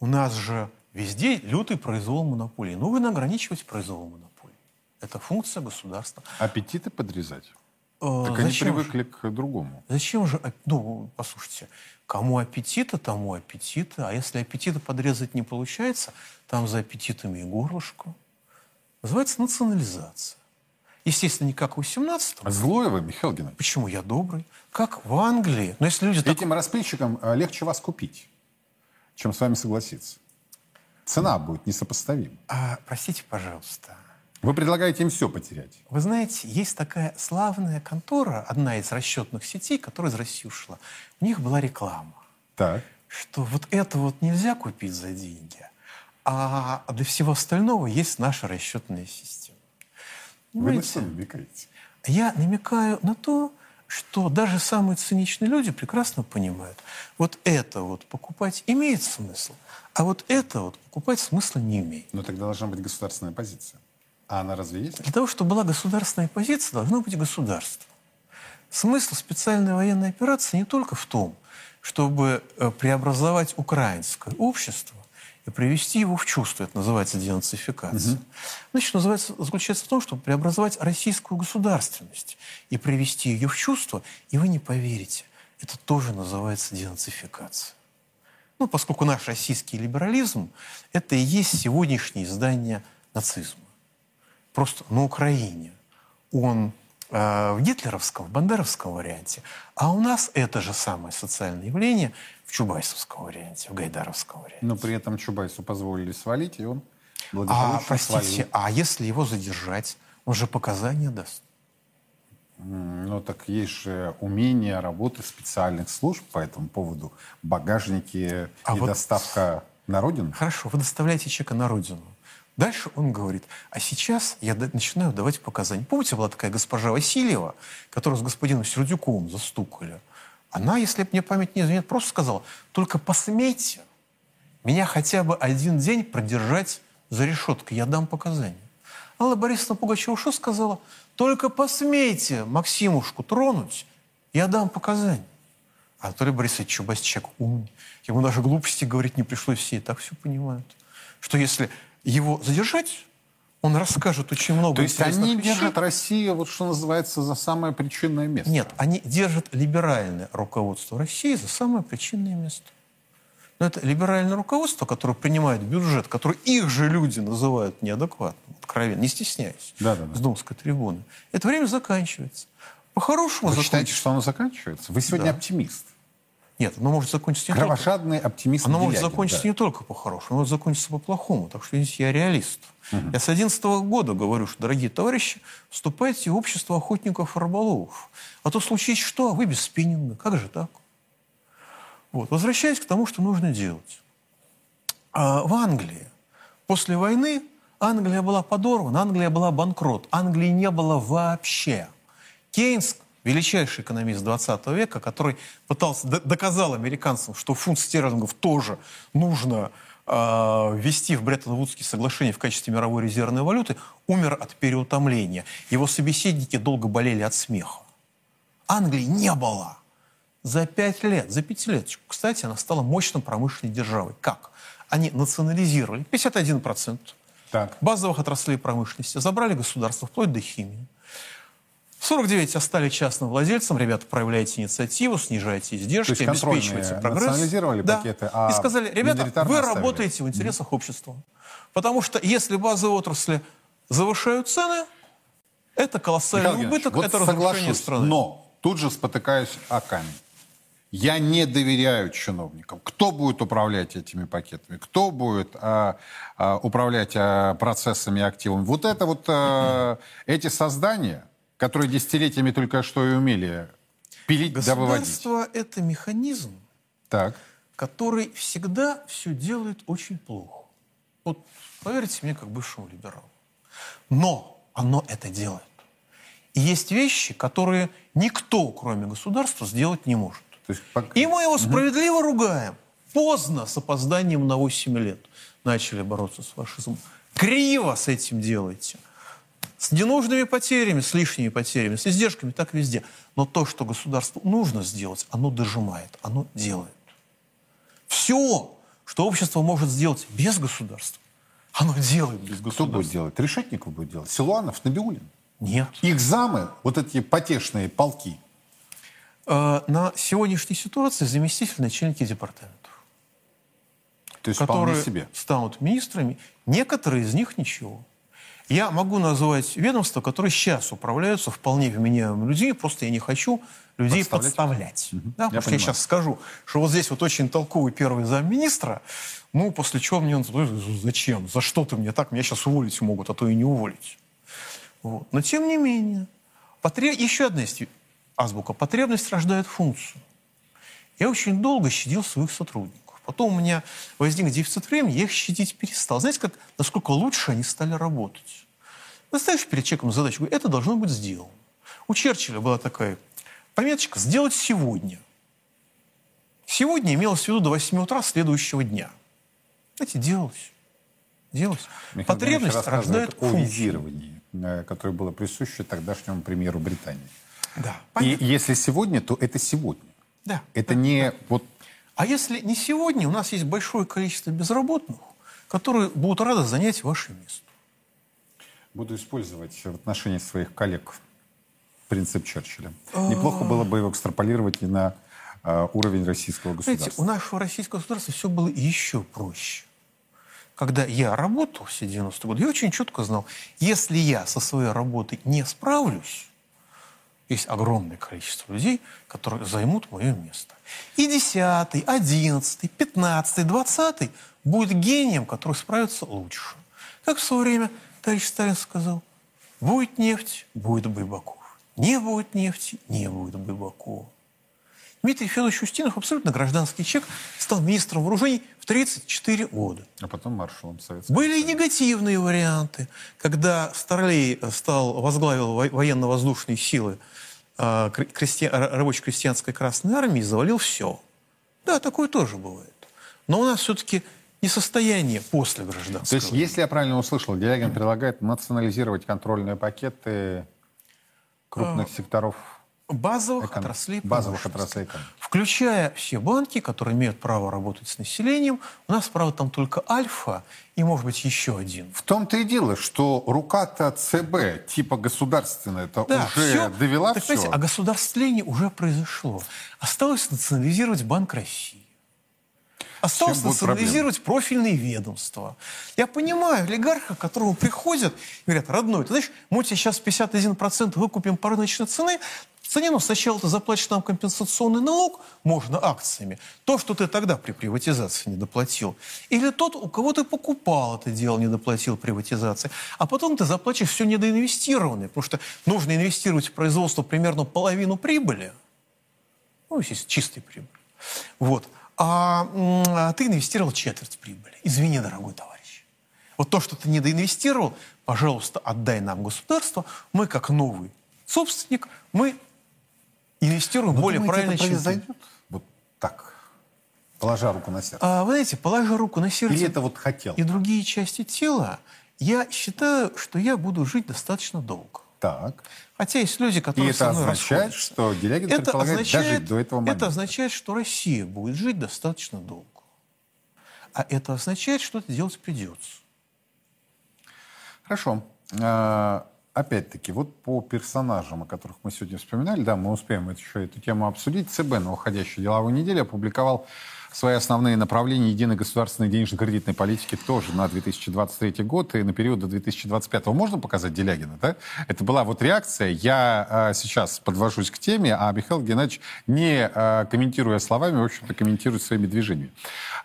У нас же везде лютый произвол монополии. Ну, вы ограничиваете произвол монополии. Это функция государства. Аппетиты подрезать. Э, Так они зачем же? привыкли к другому. Зачем же, ну, послушайте, кому аппетита, тому аппетита. А если аппетита подрезать не получается, там за аппетитами и горлышко. Называется национализация. Естественно, не как в 18 Злое вы, Михаил Геннадьевич. Почему я добрый? Как в Англии. Но если люди так... Этим распильщикам э, легче вас купить, чем с вами согласиться. Цена будет несопоставима. А, простите, пожалуйста. Вы предлагаете им все потерять. Вы знаете, есть такая славная контора, одна из расчетных сетей, которая из России ушла. У них была реклама. Так. что вот это вот нельзя купить за деньги, а для всего остального есть наша расчетная система. Вы на Понимаете? что намекаете? Я намекаю на то, что даже самые циничные люди прекрасно понимают, вот это вот покупать имеет смысл, а вот это вот покупать смысла не имеет. Но тогда должна быть государственная позиция. А она разве есть? Для того, чтобы была государственная позиция, должно быть государство. Смысл специальной военной операции не только в том, чтобы э, преобразовать украинское общество и привести его в чувство. Это называется денацификация. Значит, называется, заключается в том, чтобы преобразовать российскую государственность и привести ее в чувство. И вы не поверите, это тоже называется денацификация. Ну, поскольку наш российский либерализм – это и есть сегодняшнее издание нацизма. Просто на Украине он э, в гитлеровском, в бандеровском варианте, а у нас это же самое социальное явление в чубайсовском варианте, в гайдаровском варианте. Но при этом Чубайсу позволили свалить, и он А, благополучно простите, свалил. а если его задержать, он же показания даст. Ну, так есть же умение работы специальных служб по этому поводу. Багажники А и вот- доставка на родину. Хорошо, вы доставляете человека на родину. Дальше он говорит, а сейчас я начинаю давать показания. Помните, была такая госпожа Васильева, которую с господином Сердюковым застукали? Она, если мне память не изменяет, просто сказала, только посмейте меня хотя бы один день продержать за решеткой, я дам показания. Алла Борисовна Пугачева что сказала? Только посмейте Максимушку тронуть, я дам показания. А Анатолий Борисович Чубайс человек умный. Ему даже глупости говорить не пришлось, все и так все понимают. Что если его задержать, он расскажет очень много То есть они вещей. держат Россию, вот что называется, за самое причинное место. Нет, они держат либеральное руководство России за самое причинное место. Но это либеральное руководство, которое принимает бюджет, который их же люди называют неадекватным, откровенно, не стесняясь, Да-да-да. с Думской трибуны. Это время заканчивается. По-хорошему Вы считаете, что оно заканчивается? Вы сегодня Да. оптимист. Нет, оно может закончиться не только... Кровожадный оптимист Оно может Делягин, закончиться да. не только по-хорошему, оно может закончиться по-плохому. Так что извините, я реалист. Я с 11 года говорю, что, дорогие товарищи, вступайте в общество охотников и рыболовов. А то случись что, а вы без спиннинга. Как же так? Вот. Возвращаясь к тому, что нужно делать. А в Англии после войны Англия была подорвана, Англия была банкрот, Англии не было вообще. Кейнс, величайший экономист 20 века, который пытался, доказал американцам, что фунт стерлингов тоже нужно э, ввести в Бреттон-Вудские соглашения в качестве мировой резервной валюты, умер от переутомления. Его собеседники долго болели от смеха. Англии не было. За пять лет, за пятилеточку, кстати, она стала мощным промышленной державой. Как? Они национализировали 51% Так. базовых отраслей промышленности, забрали государство вплоть до химии. В 49 остали частным владельцем. Ребята, проявляйте инициативу, снижайте издержки, обеспечивайте прогресс. национализировали Да. пакеты, а И сказали, ребята, вы оставили. работаете в интересах общества. Потому что если базовые отрасли завышают цены, это колоссальный Михаил убыток, вот это разрушение страны. но тут же спотыкаюсь о камень. Я не доверяю чиновникам. Кто будет управлять этими пакетами? Кто будет а, а, управлять а, процессами и активами? Вот это вот а, [CLEARS THROAT] эти создания, которые десятилетиями только что и умели пилить да выводить. Государство – это механизм, Так. который всегда все делает очень плохо. Вот поверьте мне, как бывшему либералу. Но оно это делает. И есть вещи, которые никто, кроме государства, сделать не может. То есть, пок- И мы его справедливо ругаем. Поздно, с опозданием на 8 лет, начали бороться с фашизмом. Криво с этим делаете. С ненужными потерями, с лишними потерями, с издержками, так везде. Но то, что государству нужно сделать, оно дожимает, оно делает. Все, что общество может сделать без государства, оно делает без Кто государства. будет делать? Решетников будет делать? Силуанов, Набиулин? Нет. Их замы, вот эти потешные полки, Э, На сегодняшней ситуации заместитель начальники департаментов. то есть которые себе. станут министрами, некоторые из них ничего. Я могу назвать ведомства, которые сейчас управляются вполне вменяемыми людьми, просто я не хочу людей Подставлять? подставлять. Да, потому что я сейчас скажу, что вот здесь вот очень толковый первый замминистра, ну, после чего мне он «Ой, зачем, за что ты мне так, меня сейчас уволить могут, а то и не уволить. Вот. Но тем не менее, потре- еще одна есть азбука. Потребность рождает функцию. Я очень долго щадил своих сотрудников. Потом у меня возник дефицит времени, я их щадить перестал. Знаете, как, насколько лучше они стали работать? Ты ставишь перед человеком задачу, это должно быть сделано. У Черчилля была такая пометочка «сделать сегодня». Сегодня имелось в виду до 8 утра следующего дня. Знаете, делалось. Делалось. Михаил Потребность рождает функцию. э, которое было присуще тогдашнему премьеру Британии. Да, И если сегодня, то это сегодня. Да. Это не вот А если не сегодня, у нас есть большое количество безработных, которые будут рады занять ваше место. Буду использовать в отношении своих коллег принцип Черчилля. Неплохо было бы его экстраполировать и на э, уровень российского государства. Знаете, у нашего российского государства все было еще проще. Когда я работал все 90-е годы, я очень четко знал, если я со своей работой не справлюсь, есть огромное количество людей, которые займут мое место. И 10, 11, 15, 20 будет гением, который справится лучше. Как в свое время товарищ Сталин сказал, будет нефть, будет Байбаков. Не будет нефти, не будет Байбакова. Дмитрий Федорович Устинов, абсолютно гражданский человек, стал министром вооружений в 34 года. А потом маршалом Советского Были и негативные варианты, когда Старлей стал, возглавил во- военно-воздушные силы э, р- рабоче-крестьянской Красной Армии завалил все. Да, такое тоже бывает. Но у нас все-таки не состояние после гражданского. То есть, если я правильно услышал, Делягин предлагает национализировать контрольные пакеты крупных секторов базовых эконом- отраслей базовых отраслей экономики. Включая все банки, которые имеют право работать с населением. У нас, правда, там только Альфа и, может быть, еще один. В том-то и дело, что рука-то ЦБ, типа государственная, это Да, уже всё. довела так, все. а государствление уже произошло. Осталось национализировать Банк России. Осталось национализировать профильные ведомства. Я понимаю олигарха, к которому приходят и говорят, родной, ты знаешь, мы тебе сейчас 51% выкупим по рыночной цены, но сначала ты заплатишь нам компенсационный налог, можно акциями, то, что ты тогда при приватизации не доплатил. Или тот, у кого ты покупал это дело, не доплатил приватизации. А потом ты заплатишь все недоинвестированное, потому что нужно инвестировать в производство примерно половину прибыли, ну, если чистой прибыли. Вот. А, а ты инвестировал четверть прибыли. Извини, дорогой товарищ. Вот то, что ты не доинвестировал, пожалуйста, отдай нам государство. Мы, как новый собственник, мы инвестируем Вы более думаете, правильно, это чем произойдет? Вот так, положа руку на сердце. А, вы знаете, положа руку на сердце Или это вот хотел? и другие части тела, я считаю, что я буду жить достаточно долго. Так. Хотя есть люди, И которые это со мной означает, что Делягин это предполагает означает, дожить до этого момента. это означает, что Россия будет жить достаточно долго. А это означает, что это делать придется. Хорошо. Опять-таки, вот по персонажам, о которых мы сегодня вспоминали, да, мы успеем еще эту тему обсудить. ЦБ на уходящей деловой неделе опубликовал свои основные направления единой государственной денежно-кредитной политики тоже на 2023 год и на период до 2025. Можно показать Делягина, да? Это была вот реакция. Я а, сейчас подвожусь к теме, а Михаил Геннадьевич, не а, комментируя словами, в общем-то, комментирует своими движениями.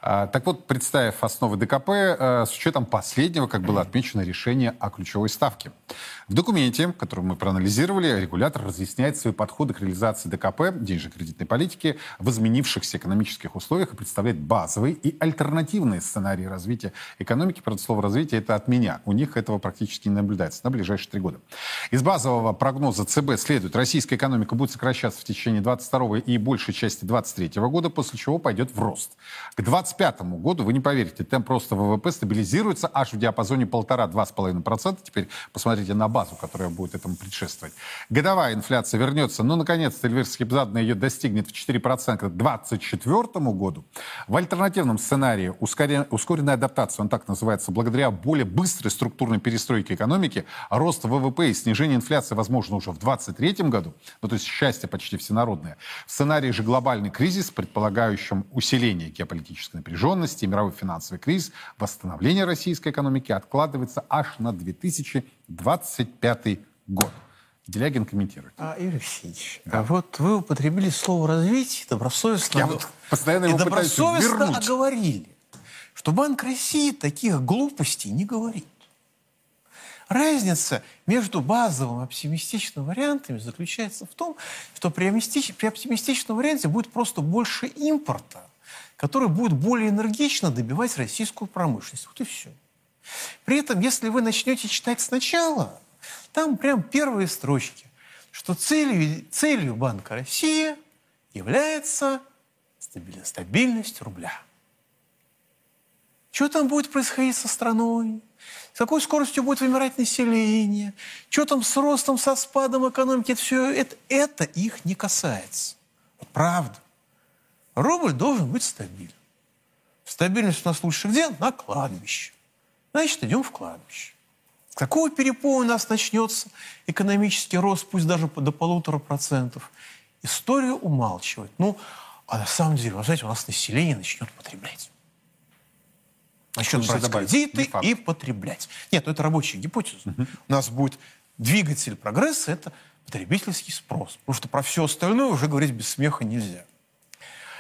А, так вот, представив основы ДКП, а, с учетом последнего, как было отмечено, решение о ключевой ставке. В документе, который мы проанализировали, регулятор разъясняет свои подходы к реализации ДКП, денежно-кредитной политики, в изменившихся экономических условиях и представляет базовые и альтернативные сценарии развития экономики. Правда, слово «развитие» — это от меня. У них этого практически не наблюдается на ближайшие три года. Из базового прогноза ЦБ следует, российская экономика будет сокращаться в течение 22 и большей части 23 года, после чего пойдет в рост. К 25 году, вы не поверите, темп роста ВВП стабилизируется аж в диапазоне 1,5-2,5%. Теперь посмотрите на базу, которая будет этому предшествовать. Годовая инфляция вернется, ну, наконец-то, Эльвира Скибзадна ее достигнет в 4% к 2024 году. В альтернативном сценарии ускоренная адаптация, он так называется, благодаря более быстрой структурной перестройке экономики, рост ВВП и снижение инфляции возможно уже в 2023 году, ну, то есть счастье почти всенародное. В сценарии же глобальный кризис, предполагающим усиление геополитической напряженности, мировой финансовый кризис, восстановление российской экономики откладывается аж на 2025 год. Делягин комментирует. А, Юрий Алексеевич, а вот вы употребили слово «развитие» добросовестно, Я вот постоянно и его пытаюсь добросовестно вернуть. оговорили, что Банк России таких глупостей не говорит. Разница между базовым и оптимистичным вариантами заключается в том, что при, оптимистич- при оптимистичном варианте будет просто больше импорта, который будет более энергично добивать российскую промышленность. Вот и все. При этом, если вы начнете читать сначала, там прям первые строчки, что целью, целью Банка России является стабиль- стабильность рубля. Что там будет происходить со страной? С какой скоростью будет вымирать население? Что там с ростом, со спадом экономики? Это все это, это их не касается. Вот правда. Рубль должен быть стабильным. Стабильность у нас лучше где? На кладбище. Значит, идем в кладбище. С какого перепоя у нас начнется экономический рост, пусть даже до полутора процентов? История умалчивает. Ну, а на самом деле, вы знаете, у нас население начнет потреблять. Начнет брать добавить, кредиты и потреблять. Нет, ну это рабочая гипотеза. У нас будет двигатель прогресса – это потребительский спрос. Потому что про все остальное уже говорить без смеха нельзя.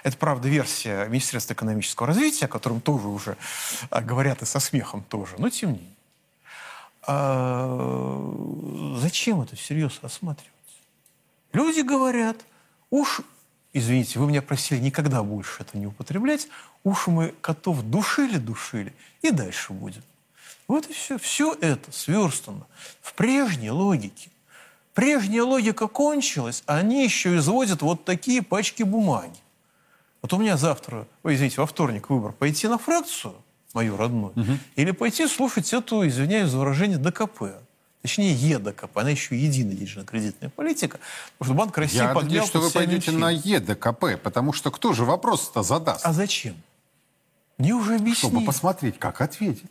Это, правда, версия Министерства экономического развития, о котором тоже уже а, говорят и со смехом тоже, но тем не менее. А, зачем это всерьез рассматривать? Люди говорят, уж, извините, вы меня просили никогда больше это не употреблять, уж мы котов душили-душили, и дальше будет. Вот и все. Все это сверстано в прежней логике. Прежняя логика кончилась, а они еще изводят вот такие пачки бумаги. Вот у меня завтра, ой, извините, во вторник выбор, пойти на фракцию, мою родную, или пойти слушать эту, извиняюсь за выражение, ДКП. Точнее, ЕДКП. Она еще единая денежно-кредитная политика. Потому что Банк России Я подмял надеюсь, что вы пойдете на ЕДКП, потому что кто же вопрос-то задаст? А зачем? Мне уже объяснили. Чтобы посмотреть, как ответить.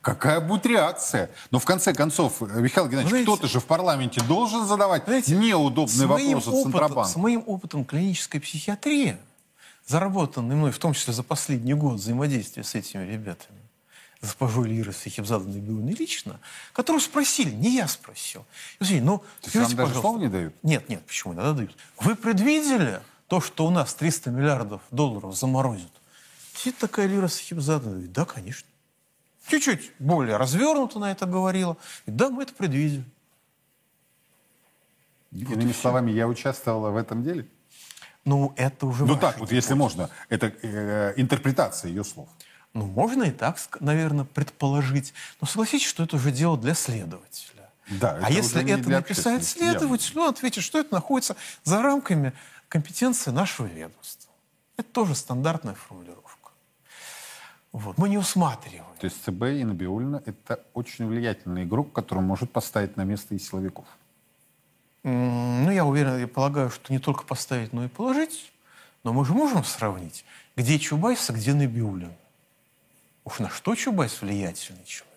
Какая будет реакция? Но в конце концов, Михаил Геннадьевич, кто-то же в парламенте должен задавать Знаете, неудобные вопросы опытом- Центробанку. С моим опытом клинической психиатрии, заработанный мной, в том числе за последний год взаимодействия с этими ребятами, с госпожой Лирой Сахибзадовной Белыной лично, которую спросили, не я спросил. Извините, ну, То скажите, даже слова не дают? Нет, нет, почему иногда дают. Вы предвидели то, что у нас 300 миллиардов долларов заморозят? Сидит такая Лира Сахибзадовна, говорит, да, конечно. Чуть-чуть более развернуто на это говорила. Говорит, да, мы это предвидели. Иными словами, я участвовала в этом деле? Ну, это уже Ну так вот, если можно. Это э, интерпретация ее слов. Ну, можно и так, наверное, предположить. Но согласитесь, что это уже дело для следователя. Да, это а если уже не это написать следователь, он ответит, что это находится за рамками компетенции нашего ведомства. Это тоже стандартная формулировка. Вот. Мы не усматриваем. То есть ЦБ и Набиулина – это очень влиятельный игрок, который может поставить на место и силовиков. Ну, я уверен, я полагаю, что не только поставить, но и положить. Но мы же можем сравнить, где Чубайс, а где Набиуллина. Уж на что Чубайс влиятельный человек.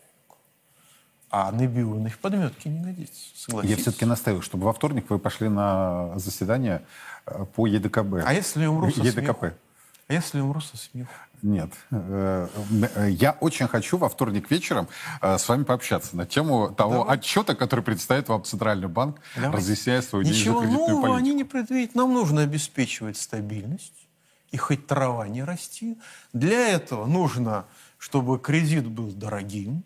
А Набиуллина и в подметки не годится. Я Согласитесь? все-таки настаиваю, чтобы во вторник вы пошли на заседание э, по ЕДКП. А если я умру со ЕДКП. смеху? А если умру со смеху? Нет. Э, э, Я очень хочу во вторник вечером э, с вами пообщаться на тему того Давай. отчета, который представит вам Центральный банк, Давайте. разъясняя свою Ничего нового политику. они не предвидят. Нам нужно обеспечивать стабильность. И хоть трава не расти. Для этого нужно, чтобы кредит был дорогим,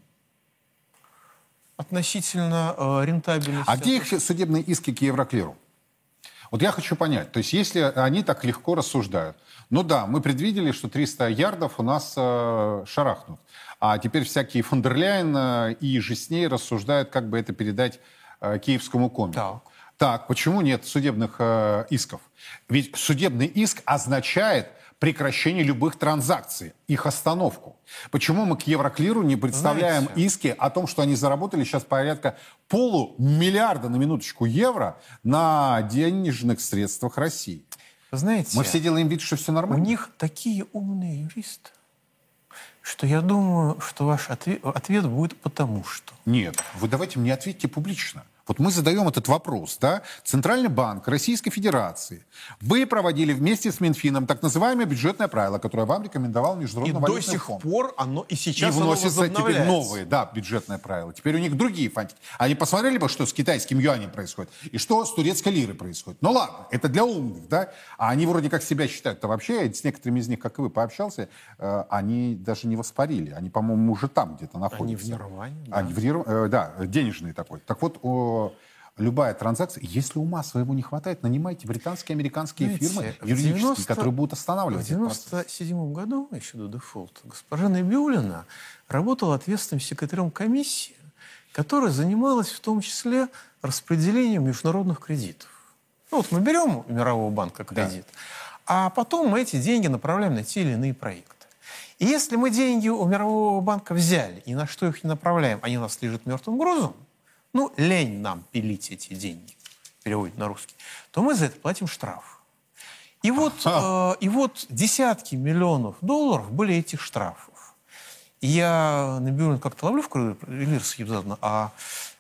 относительно э, рентабельности. А где их судебные иски к Евроклиру? Вот я хочу понять, то есть если они так легко рассуждают, ну да, мы предвидели, что 300 ярдов у нас э, шарахнут, а теперь всякие фон дер Ляйен э, и же с ней рассуждают, как бы это передать э, киевскому коме. Так. Так, почему нет судебных э, исков? Ведь судебный иск означает прекращение любых транзакций, их остановку. Почему мы к Евроклиру не представляем Знаете- иски о том, что они заработали сейчас порядка полумиллиарда на минуточку евро на денежных средствах России? Знаете, Мы все делаем вид, что все у нормально. них такие умные юристы, что я думаю, что ваш ответ, ответ будет потому что. Нет, вы давайте мне ответьте публично. Вот мы задаем этот вопрос, да? Центральный банк Российской Федерации. Вы проводили вместе с Минфином так называемое бюджетное правило, которое вам рекомендовал И Международный до валютный сих фонд. пор оно и И сейчас оно вносятся теперь новые, да, бюджетное правило. Теперь у них другие фантики. Они посмотрели бы, что с китайским юанем происходит, и что с турецкой лирой происходит. Ну ладно, это для умных, да? А они вроде как себя считают-то вообще, я с некоторыми из них, как и вы, пообщался, э, они даже не воспарили. Они, по-моему, уже там где-то находятся. в нирване, да. Они в нир- э, да, денежный такой. Так вот, любая транзакция, если ума своего не хватает, нанимайте британские, американские Знаете, фирмы в юридические, 90 которые будут В останавливать процесс. 1997 году, еще до дефолта, госпожа Набиулина работала ответственным секретарем комиссии, которая занималась в том числе распределением международных кредитов. Ну вот мы берем у Мирового банка кредит, а потом мы эти деньги направляем на те или иные проекты. И если мы деньги у Мирового банка взяли, и на что их не направляем, они у нас лежат мертвым грузом, ну, лень нам пилить эти деньги, переводит на русский, то мы за это платим штраф. И вот, э, и вот десятки миллионов долларов были этих штрафов. И я наберу как-то ловлю в коридоре, Эльвира Сахибзадовна, а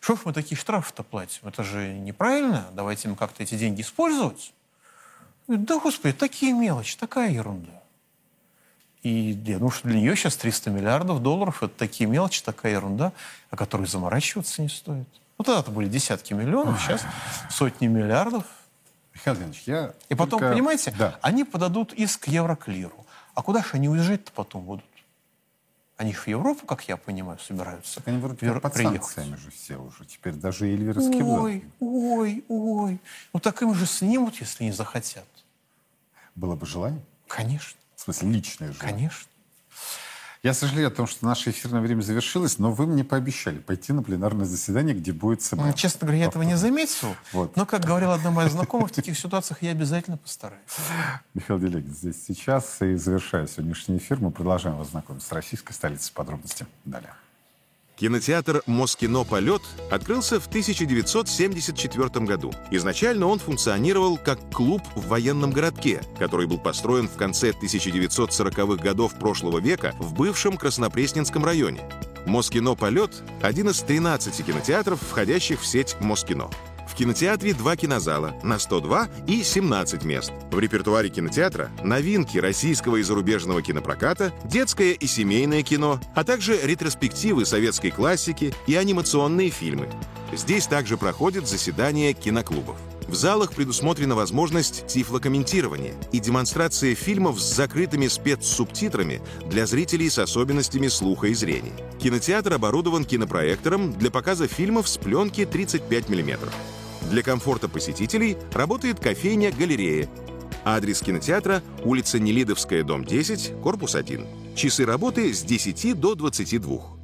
что ж мы такие штрафы-то платим? Это же неправильно. Давайте мы как-то эти деньги использовать. Да, господи, такие мелочи, такая ерунда. И я думаю, что для нее сейчас 300 миллиардов долларов – это такие мелочи, такая ерунда, о которой заморачиваться не стоит. Ну, тогда-то были десятки миллионов, сейчас сотни миллиардов. Михаил Леонидович, я И потом, только- понимаете, Да. они подадут иск Евроклиру. А куда же они уезжать-то потом будут? Они же в Европу, как я понимаю, собираются Так они вроде вер- под приехать. санкциями же все уже. Теперь даже Скибла. Ой, ой, ой. Ну так им же снимут, если не захотят. Было бы желание? Конечно, В смысле, личное желание. конечно. Я сожалею о том, что наше эфирное время завершилось, но вы мне пообещали пойти на пленарное заседание, где будет ЦБ. Ну, Честно говоря, я этого не заметил. Вот. Но, как говорила одна моя знакомая, в таких ситуациях я обязательно постараюсь. Михаил Делегин здесь сейчас. И завершая сегодняшний эфир, мы продолжаем вас знакомить с российской столицей. Подробности далее. Кинотеатр «Москино Полет» открылся в 1974 году. Изначально он функционировал как клуб в военном городке, который был построен в конце 1940-х годов прошлого века в бывшем Краснопресненском районе. «Москино Полет» — один из 13 кинотеатров, входящих в сеть «Москино». Кинотеатре два кинозала на 102 и 17 мест. В репертуаре кинотеатра новинки российского и зарубежного кинопроката, детское и семейное кино, а также ретроспективы советской классики и анимационные фильмы. Здесь также проходят заседания киноклубов. В залах предусмотрена возможность тифлокомментирования и демонстрация фильмов с закрытыми спецсубтитрами для зрителей с особенностями слуха и зрения. Кинотеатр оборудован кинопроектором для показа фильмов с пленки 35 мм. Для комфорта посетителей работает кофейня-галерея. Адрес кинотеатра – улица Нелидовская, дом 10, корпус 1. Часы работы с 10 до 22.